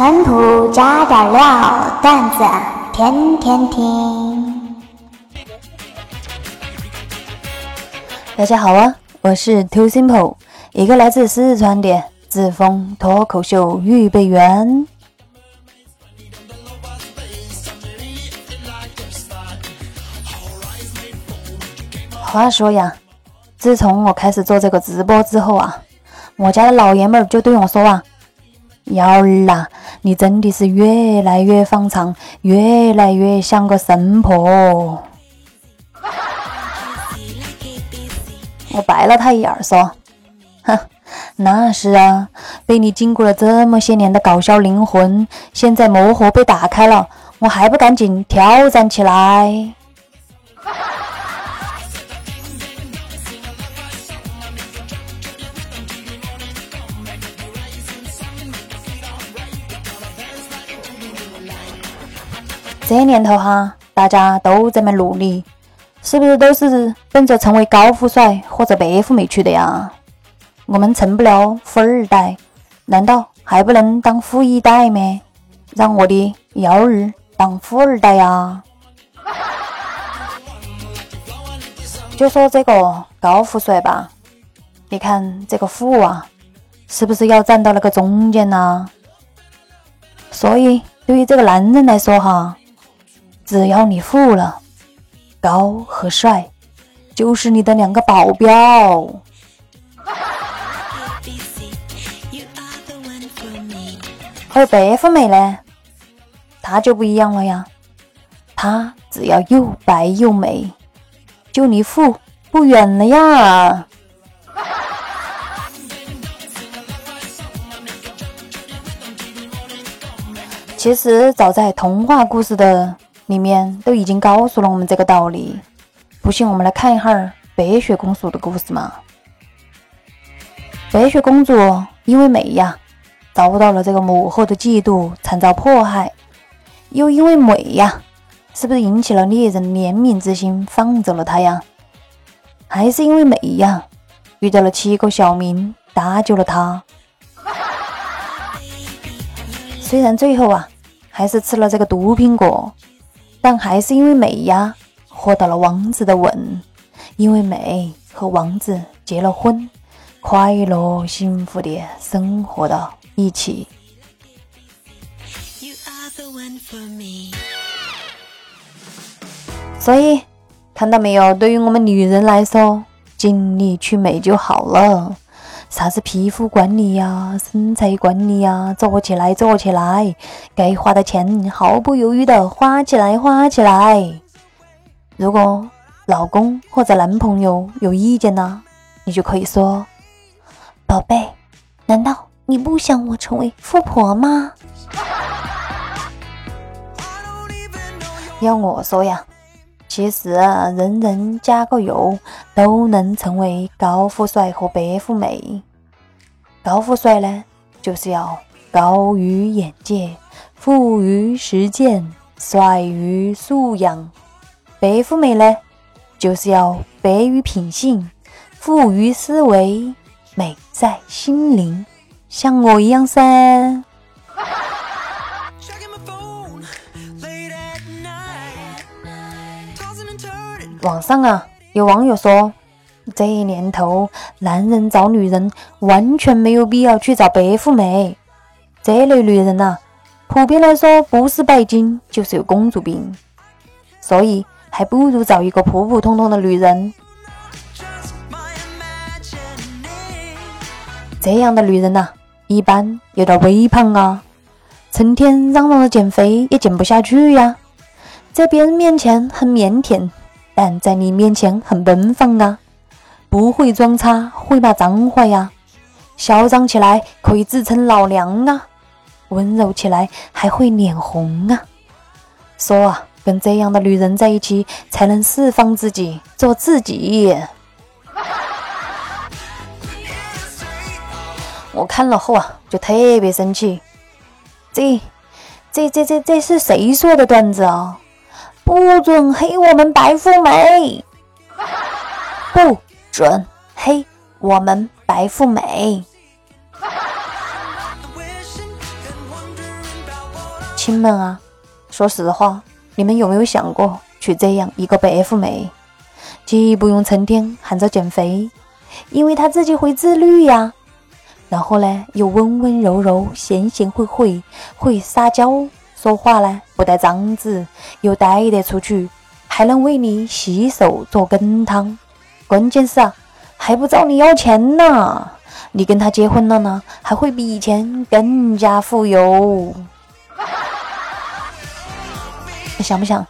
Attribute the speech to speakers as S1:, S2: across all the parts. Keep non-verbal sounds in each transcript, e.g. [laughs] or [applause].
S1: 陈谱加点料，段子天天听。
S2: 大家好啊，我是 Too Simple，一个来自四川的自封脱口秀预备员。话说呀，自从我开始做这个直播之后啊，我家的老爷们儿就对我说啊：“幺儿啊，你真的是越来越放长，越来越像个神婆。[laughs] ”我白了他一眼，说：“哼，那是啊，被你禁锢了这么些年的搞笑灵魂，现在魔盒被打开了，我还不赶紧挑战起来？”这年头哈，大家都这么努力，是不是都是奔着成为高富帅或者白富美去的呀？我们成不了富二代，难道还不能当富一代吗？让我的幺儿当富二代呀！就说这个高富帅吧，你看这个富啊，是不是要站到那个中间呢？所以对于这个男人来说哈。只要你富了，高和帅就是你的两个保镖。而白富美呢，她就不一样了呀，她只要又白又美，就离富不远了呀。其实早在童话故事的。里面都已经告诉了我们这个道理，不信我们来看一下白雪公主的故事嘛。白雪公主因为美呀，遭到了这个母后的嫉妒，惨遭迫害；又因为美呀，是不是引起了猎人怜悯之心，放走了她呀？还是因为美呀，遇到了七个小民，搭救了她。虽然最后啊，还是吃了这个毒苹果。但还是因为美呀，获得了王子的吻，因为美和王子结了婚，快乐幸福的生活到一起。所以，看到没有？对于我们女人来说，尽力去美就好了。啥子皮肤管理呀，身材管理呀，做起来做起来，该花的钱毫不犹豫的花起来花起来。如果老公或者男朋友有意见呢，你就可以说：“宝贝，难道你不想我成为富婆吗？”要我说呀，其实人人加个油都能成为高富帅和白富美。高富帅呢，就是要高于眼界，富于实践，帅于素养；白富美呢，就是要白于品性，富于思维，美在心灵，像我一样噻。网上啊，有网友说。这年头，男人找女人完全没有必要去找白富美。这类女人呐，普遍来说不是拜金就是有公主病，所以还不如找一个普普通通的女人。这样的女人呐，一般有点微胖啊，成天嚷嚷着减肥也减不下去呀。在别人面前很腼腆，但在你面前很奔放啊。不会装叉，会骂脏话呀！嚣张起来可以自称老娘啊，温柔起来还会脸红啊。说啊，跟这样的女人在一起才能释放自己，做自己。[laughs] 我看了后啊，就特别生气。这、这、这、这、这是谁说的段子啊？不准黑我们白富美！不。准黑我们白富美。亲们啊，说实话，你们有没有想过去这样一个白富美，既不用成天喊着减肥，因为她自己会自律呀，然后呢又温温柔柔、贤贤惠惠，会撒娇，说话呢不带脏字，又带得出去，还能为你洗手做羹汤，关键是啊，还不找你要钱呢。你跟他结婚了呢，还会比以前更加富有。你 [laughs] 想不想？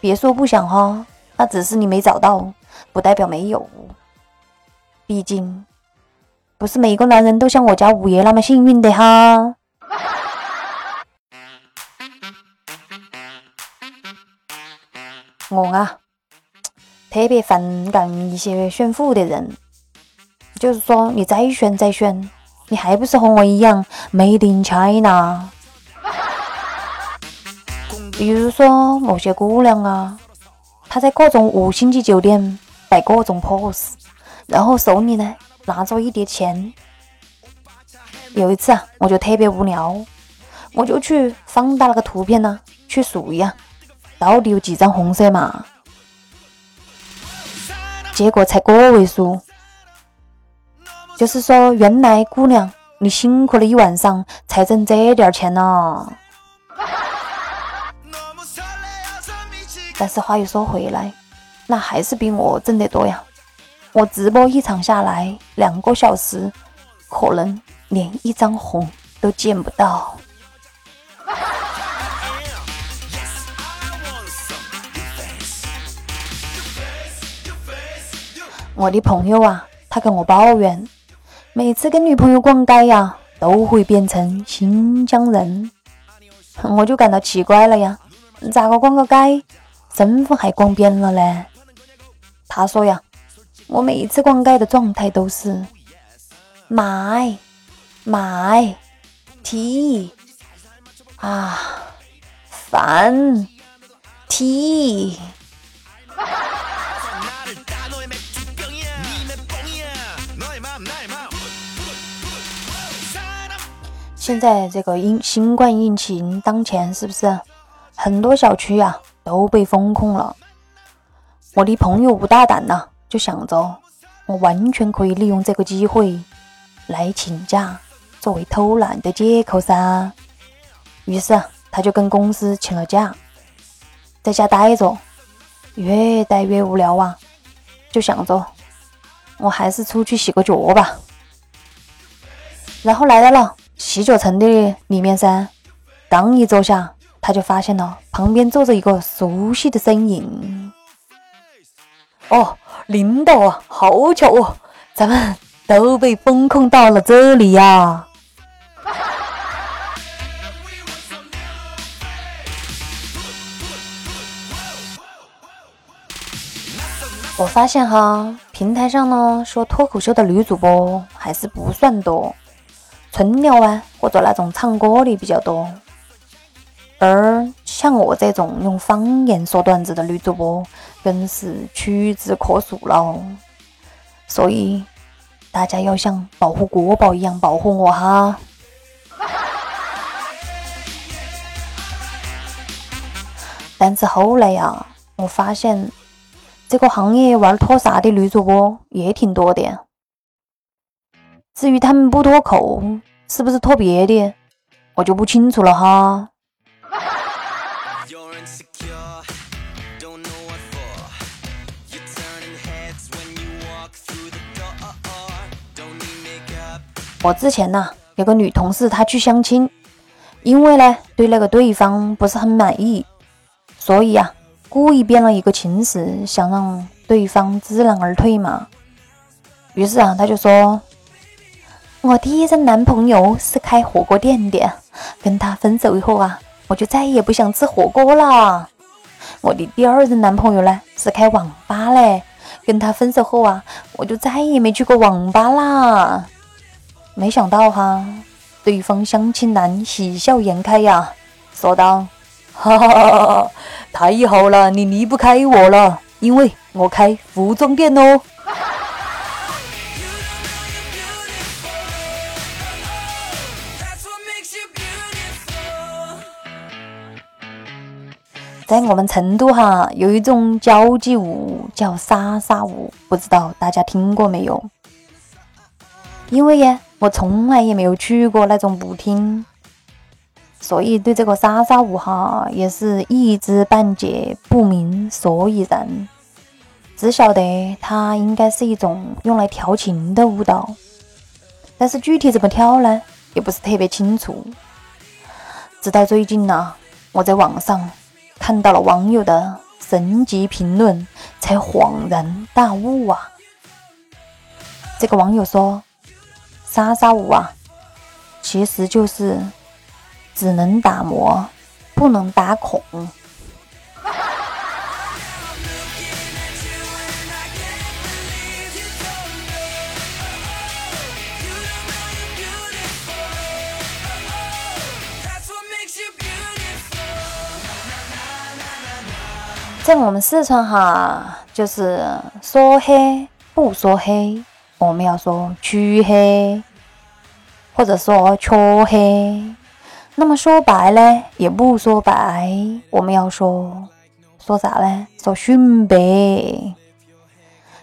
S2: 别说不想哈，那只是你没找到，不代表没有。毕竟，不是每个男人都像我家五爷那么幸运的哈。我啊，特别反感一些炫富的人。就是说，你再炫再炫，你还不是和我一样 Made in China？比如说某些姑娘啊，她在各种五星级酒店摆各种 pose，然后手里呢拿着一叠钱。有一次啊，我就特别无聊，我就去放大那个图片呢，去数一下到底有几张红色嘛，结果才个位数。就是说，原来姑娘，你辛苦了一晚上才挣这点钱呢。但是话又说回来，那还是比我挣得多呀。我直播一场下来两个小时，可能连一张红都见不到。我的朋友啊，他跟我抱怨。每次跟女朋友逛街呀，都会变成新疆人，我就感到奇怪了呀，咋个逛个街，身份还逛变了呢？他说呀，我每次逛街的状态都是买买提啊饭 T。现在这个疫新冠疫情当前，是不是很多小区呀都被封控了？我的朋友不大胆呐，就想着我完全可以利用这个机会来请假，作为偷懒的借口噻。于是他就跟公司请了假，在家待着，越待越无聊啊，就想着我还是出去洗个脚吧，然后来到了。洗脚城的里面噻，刚一坐下，他就发现了旁边坐着一个熟悉的身影。哦，领导啊，好巧哦，咱们都被封控到了这里呀！我发现哈，平台上呢说脱口秀的女主播还是不算多。纯聊啊，或者那种唱歌的比较多，而像我这种用方言说段子的女主播，更是屈指可数了。所以大家要像保护国宝一样保护我哈。[laughs] 但是后来呀，我发现这个行业玩脱啥的女主播也挺多的。至于他们不脱口，是不是脱别的，我就不清楚了哈。我之前呢有个女同事，她去相亲，因为呢对那个对方不是很满意，所以啊故意编了一个情史，想让对方知难而退嘛。于是啊，她就说。我第一任男朋友是开火锅店的，跟他分手以后啊，我就再也不想吃火锅了。我的第二任男朋友呢是开网吧嘞，跟他分手后啊，我就再也没去过网吧啦。没想到哈，对方相亲男喜笑颜开呀，说道：“哈哈哈哈，太好了，你离不开我了，因为我开服装店哦。”在我们成都哈，有一种交际舞叫莎莎舞，不知道大家听过没有？因为呀，我从来也没有去过那种舞厅，所以对这个莎莎舞哈也是一知半解，不明所以然。只晓得它应该是一种用来调情的舞蹈，但是具体怎么跳呢，也不是特别清楚。直到最近呢，我在网上。看到了网友的神级评论，才恍然大悟啊！这个网友说：“莎莎舞啊，其实就是只能打磨，不能打孔。”在我们四川哈，就是说黑不说黑，我们要说黢黑，或者说黢黑。那么说白呢，也不说白，我们要说说啥呢？说熏白。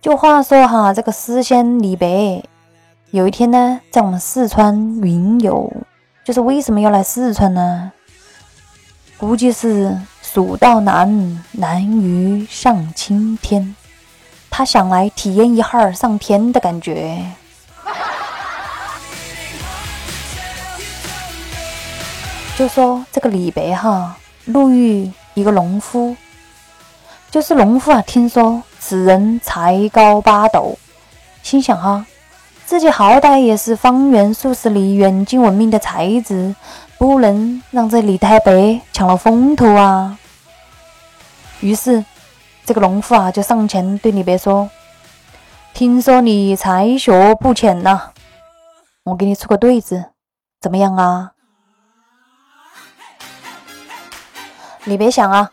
S2: 就话说哈，这个诗仙李白，有一天呢，在我们四川云游，就是为什么要来四川呢？估计是。蜀道难，难于上青天。他想来体验一下上天的感觉。就说这个李白哈，路遇一个农夫，就是农夫啊。听说此人才高八斗，心想哈，自己好歹也是方圆数十里远近闻名的才子。不能让这李太白抢了风头啊！于是，这个农夫啊就上前对李白说：“听说你才学不浅呐，我给你出个对子，怎么样啊？”李白想啊，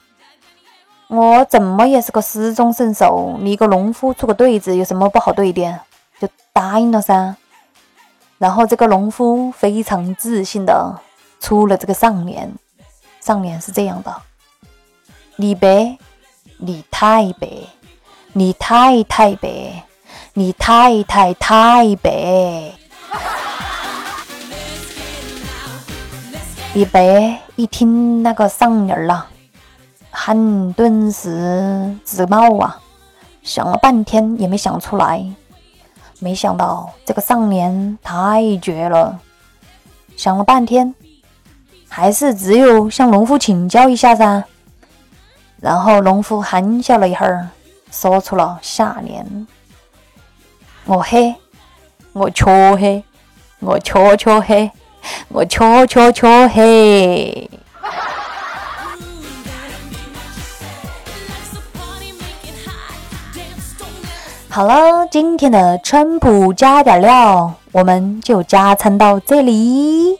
S2: 我怎么也是个诗中圣手，你一个农夫出个对子有什么不好对的？就答应了噻。然后这个农夫非常自信的。出了这个上联，上联是这样的：李白，李太白，李太太白，李太太太白。李白一听那个上联了，汗顿时直冒啊，想了半天也没想出来。没想到这个上联太绝了，想了半天。还是只有向农夫请教一下噻。然后农夫憨笑了一会儿，说出了下联：“我黑，我黢黑，我黢黢黑，我黢黢黢黑。”好了，今天的川普加点料，我们就加餐到这里。